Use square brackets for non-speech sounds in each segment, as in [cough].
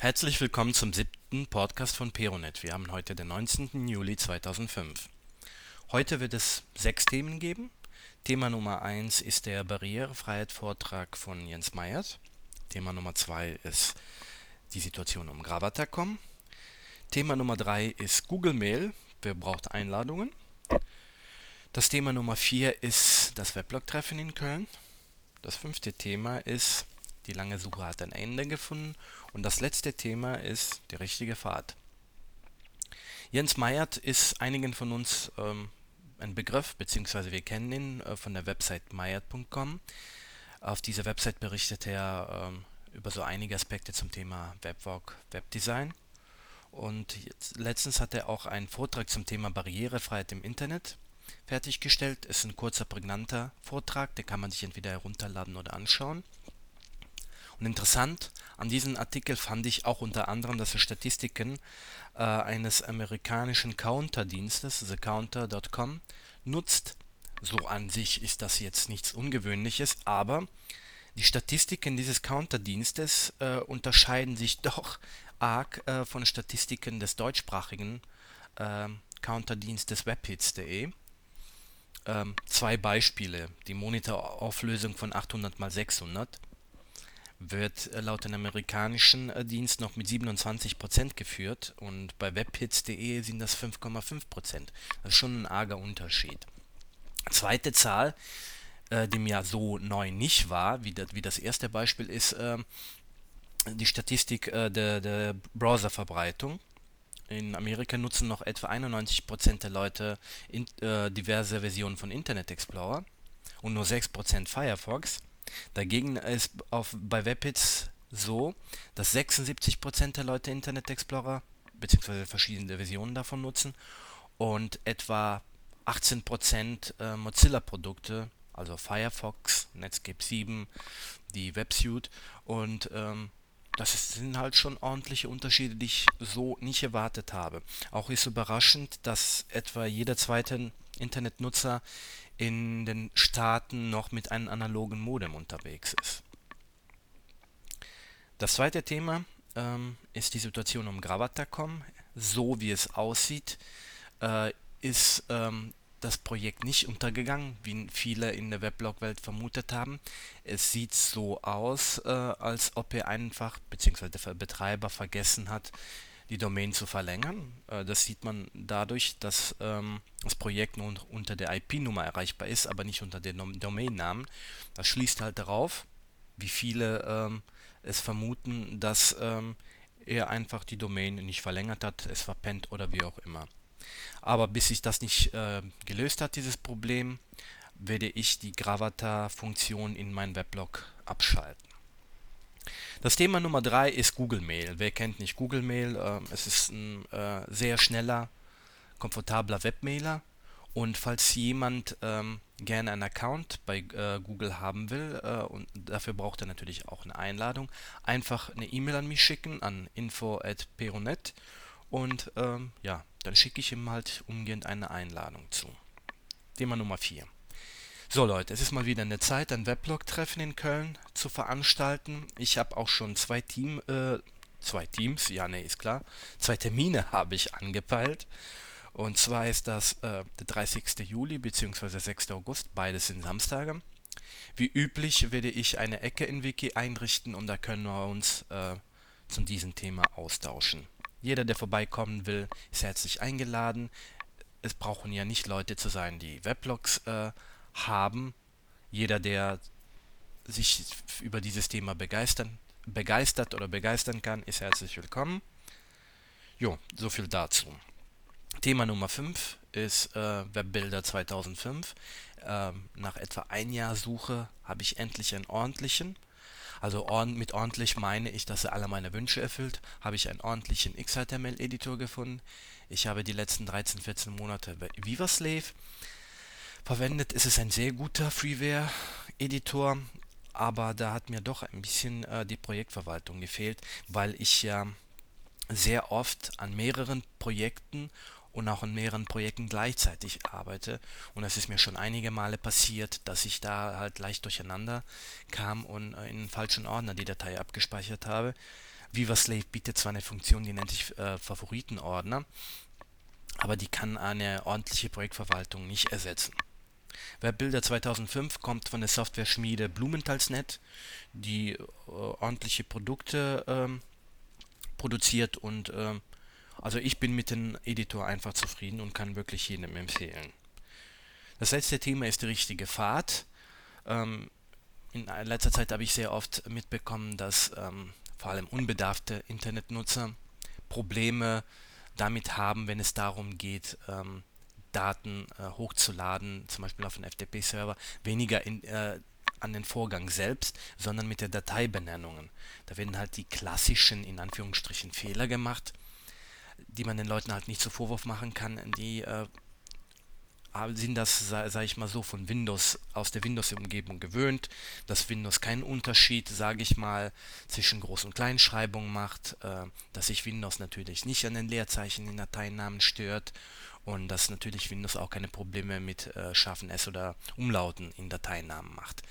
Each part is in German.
Herzlich willkommen zum siebten Podcast von Peronet. Wir haben heute den 19. Juli 2005. Heute wird es sechs Themen geben. Thema Nummer eins ist der Barrierefreiheit-Vortrag von Jens Meyert. Thema Nummer zwei ist die Situation um Gravatar.com. Thema Nummer drei ist Google Mail. Wer braucht Einladungen? Das Thema Nummer vier ist das Weblog-Treffen in Köln. Das fünfte Thema ist die lange Suche hat ein Ende gefunden. Und das letzte Thema ist die richtige Fahrt. Jens Meyert ist einigen von uns ähm, ein Begriff, beziehungsweise wir kennen ihn äh, von der Website meyert.com. Auf dieser Website berichtet er ähm, über so einige Aspekte zum Thema Webwalk, Webdesign. Und jetzt, letztens hat er auch einen Vortrag zum Thema Barrierefreiheit im Internet fertiggestellt. Ist ein kurzer, prägnanter Vortrag, den kann man sich entweder herunterladen oder anschauen. Und interessant an diesem Artikel fand ich auch unter anderem, dass er Statistiken äh, eines amerikanischen Counterdienstes, thecounter.com, nutzt. So an sich ist das jetzt nichts Ungewöhnliches, aber die Statistiken dieses Counterdienstes äh, unterscheiden sich [laughs] doch arg äh, von Statistiken des deutschsprachigen äh, Counterdienstes webhits.de. Ähm, zwei Beispiele. Die Monitorauflösung von 800 x 600 wird äh, laut dem amerikanischen äh, Dienst noch mit 27% geführt und bei webhits.de sind das 5,5%. Das ist schon ein arger Unterschied. Zweite Zahl, äh, die mir so neu nicht war, wie das, wie das erste Beispiel ist, äh, die Statistik äh, der, der Browserverbreitung. In Amerika nutzen noch etwa 91% der Leute in, äh, diverse Versionen von Internet Explorer und nur 6% Firefox. Dagegen ist auf, bei Webhits so, dass 76% der Leute Internet Explorer bzw. verschiedene Versionen davon nutzen und etwa 18% äh, Mozilla-Produkte, also Firefox, Netscape 7, die WebSuite und ähm, das sind halt schon ordentliche Unterschiede, die ich so nicht erwartet habe. Auch ist überraschend, dass etwa jeder zweite Internetnutzer in den Staaten noch mit einem analogen Modem unterwegs ist. Das zweite Thema ähm, ist die Situation um Gravatar.com. So wie es aussieht, äh, ist ähm, das Projekt nicht untergegangen, wie viele in der Weblog-Welt vermutet haben. Es sieht so aus, äh, als ob er einfach, beziehungsweise der Betreiber vergessen hat, die Domain zu verlängern. Äh, das sieht man dadurch, dass ähm, das Projekt nun unter der IP-Nummer erreichbar ist, aber nicht unter dem Domainnamen. Das schließt halt darauf, wie viele ähm, es vermuten, dass ähm, er einfach die Domain nicht verlängert hat, es verpennt oder wie auch immer. Aber bis sich das nicht äh, gelöst hat, dieses Problem, werde ich die Gravatar-Funktion in meinem Weblog abschalten. Das Thema Nummer drei ist Google Mail. Wer kennt nicht Google Mail? Ähm, es ist ein äh, sehr schneller, komfortabler Webmailer. Und falls jemand ähm, gerne einen Account bei äh, Google haben will, äh, und dafür braucht er natürlich auch eine Einladung, einfach eine E-Mail an mich schicken an info.peronet und ähm, ja, dann schicke ich ihm halt umgehend eine Einladung zu. Thema Nummer 4. So Leute, es ist mal wieder eine Zeit, ein Weblog-Treffen in Köln zu veranstalten. Ich habe auch schon zwei Team, äh, zwei Teams, ja ne, ist klar, zwei Termine [laughs] habe ich angepeilt. Und zwar ist das äh, der 30. Juli bzw. 6. August, beides sind Samstage. Wie üblich werde ich eine Ecke in Wiki einrichten und da können wir uns äh, zu diesem Thema austauschen. Jeder, der vorbeikommen will, ist herzlich eingeladen. Es brauchen ja nicht Leute zu sein, die Weblogs äh, haben. Jeder, der sich über dieses Thema begeistern, begeistert oder begeistern kann, ist herzlich willkommen. Jo, so viel dazu. Thema Nummer 5 ist äh, Webbilder 2005. Ähm, nach etwa ein Jahr Suche habe ich endlich einen ordentlichen. Also ordn mit ordentlich meine ich, dass er alle meine Wünsche erfüllt. Habe ich einen ordentlichen XHTML-Editor gefunden. Ich habe die letzten 13, 14 Monate Vivaslave verwendet. Es ist ein sehr guter Freeware-Editor, aber da hat mir doch ein bisschen äh, die Projektverwaltung gefehlt, weil ich ja sehr oft an mehreren Projekten und auch an mehreren Projekten gleichzeitig arbeite. Und es ist mir schon einige Male passiert, dass ich da halt leicht durcheinander kam und äh, in den falschen Ordner die Datei abgespeichert habe. Viva Slave bietet zwar eine Funktion, die nennt sich äh, Favoritenordner, aber die kann eine ordentliche Projektverwaltung nicht ersetzen. WebBuilder 2005 kommt von der Software-Schmiede Blumenthalsnet, die äh, ordentliche Produkte ähm, produziert und ähm, also ich bin mit dem Editor einfach zufrieden und kann wirklich jedem empfehlen. Das letzte Thema ist die richtige Fahrt. Ähm, in letzter Zeit habe ich sehr oft mitbekommen, dass ähm, vor allem unbedarfte Internetnutzer Probleme damit haben, wenn es darum geht, ähm, Daten äh, hochzuladen, zum Beispiel auf einen FTP-Server, weniger in, äh, an den Vorgang selbst, sondern mit der Dateibenennungen. Da werden halt die klassischen, in Anführungsstrichen, Fehler gemacht, die man den Leuten halt nicht zu Vorwurf machen kann, die äh, sind das, sage ich mal so, von Windows aus der Windows-Umgebung gewöhnt, dass Windows keinen Unterschied, sage ich mal, zwischen Groß- und Kleinschreibung macht, äh, dass sich Windows natürlich nicht an den Leerzeichen in Dateinamen stört und dass natürlich Windows auch keine Probleme mit äh, scharfen S oder Umlauten in Dateinamen macht.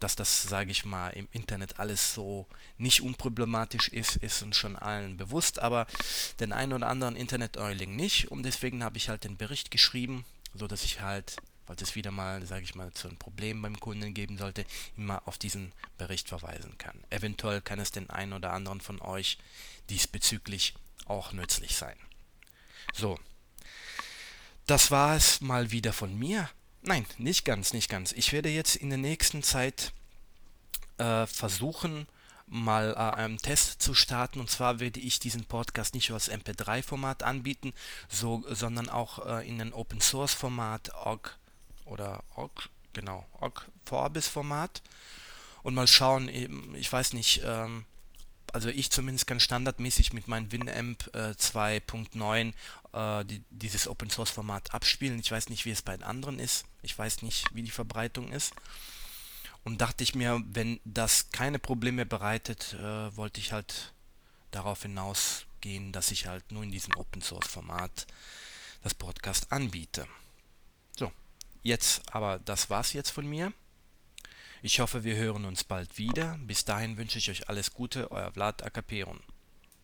Dass das, sage ich mal, im Internet alles so nicht unproblematisch ist, ist uns schon allen bewusst, aber den einen oder anderen Internet-Euling nicht und deswegen habe ich halt den Bericht geschrieben, so dass ich halt, falls es wieder mal, sage ich mal, zu einem Problem beim Kunden geben sollte, immer auf diesen Bericht verweisen kann. Eventuell kann es den einen oder anderen von euch diesbezüglich auch nützlich sein. So, das war es mal wieder von mir. Nein, nicht ganz, nicht ganz. Ich werde jetzt in der nächsten Zeit äh, versuchen, mal äh, einen Test zu starten. Und zwar werde ich diesen Podcast nicht nur als MP3-Format anbieten, so, sondern auch äh, in ein Open-Source-Format, OGG oder OGG, genau, OGG Vorbis-Format. Und mal schauen, ich weiß nicht, ähm, also ich zumindest kann standardmäßig mit meinem Winamp äh, 2.9 äh, die, dieses Open Source Format abspielen. Ich weiß nicht, wie es bei den anderen ist. Ich weiß nicht, wie die Verbreitung ist. Und dachte ich mir, wenn das keine Probleme bereitet, äh, wollte ich halt darauf hinausgehen, dass ich halt nur in diesem Open Source Format das Podcast anbiete. So, jetzt aber das war's jetzt von mir. Ich hoffe, wir hören uns bald wieder. Bis dahin wünsche ich euch alles Gute, euer Vlad Akaperon.